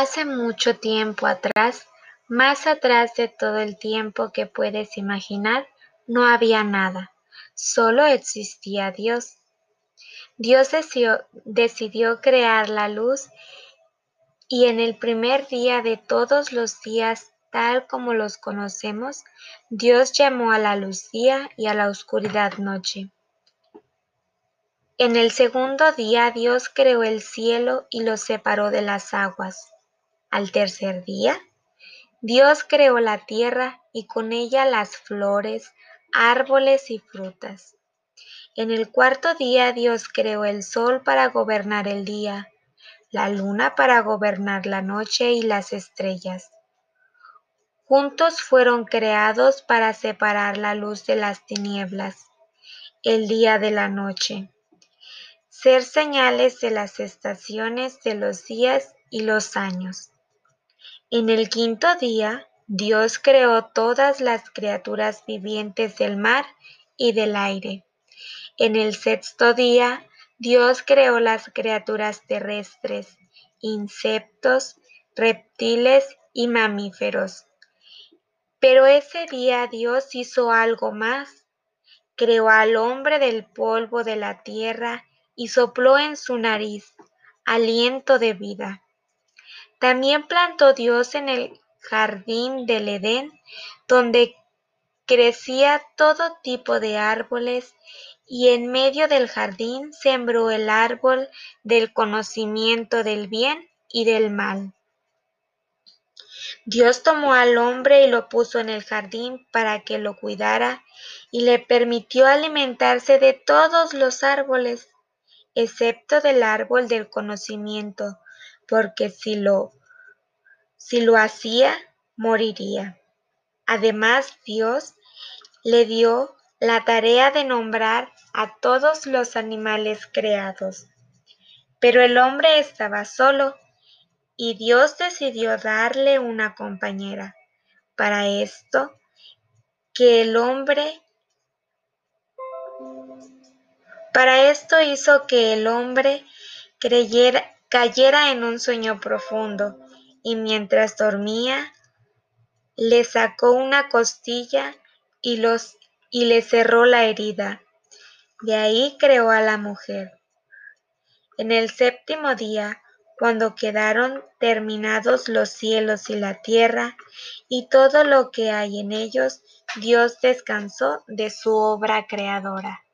Hace mucho tiempo atrás, más atrás de todo el tiempo que puedes imaginar, no había nada, solo existía Dios. Dios decidió, crear la luz y en el primer día de todos los días, tal como los conocemos, Dios llamó a la luz día y a la oscuridad noche. En el segundo día Dios creó el cielo y lo separó de las aguas. Al tercer día, Dios creó la tierra y con ella las flores, árboles y frutas. En el cuarto día Dios creó el sol para gobernar el día, la luna para gobernar la noche y las estrellas. Juntos fueron creados para separar la luz de las tinieblas, el día de la noche, ser señales de las estaciones de los días y los años. En el quinto día, Dios creó todas las criaturas vivientes del mar y del aire. En el sexto día, Dios creó las criaturas terrestres, insectos, reptiles y mamíferos. Pero ese día Dios hizo algo más. Creó al hombre del polvo de la tierra y sopló en su nariz aliento de vida. También plantó Dios en el jardín del Edén, donde crecía todo tipo de árboles, y en medio del jardín sembró el árbol del conocimiento del bien y del mal. Dios tomó al hombre y lo puso en el jardín para que lo cuidara y le permitió alimentarse de todos los árboles, excepto del árbol del conocimiento, porque si lo, si lo hacía, moriría. Además, Dios le dio la tarea de nombrar a todos los animales creados. Pero el hombre estaba solo y Dios decidió darle una compañera. Para esto, que el hombre para esto hizo que el hombre creyera, cayera en un sueño profundo y mientras dormía le sacó una costilla y, los, y le cerró la herida. De ahí creó a la mujer. En el séptimo día, cuando quedaron terminados los cielos y la tierra y todo lo que hay en ellos, Dios descansó de su obra creadora.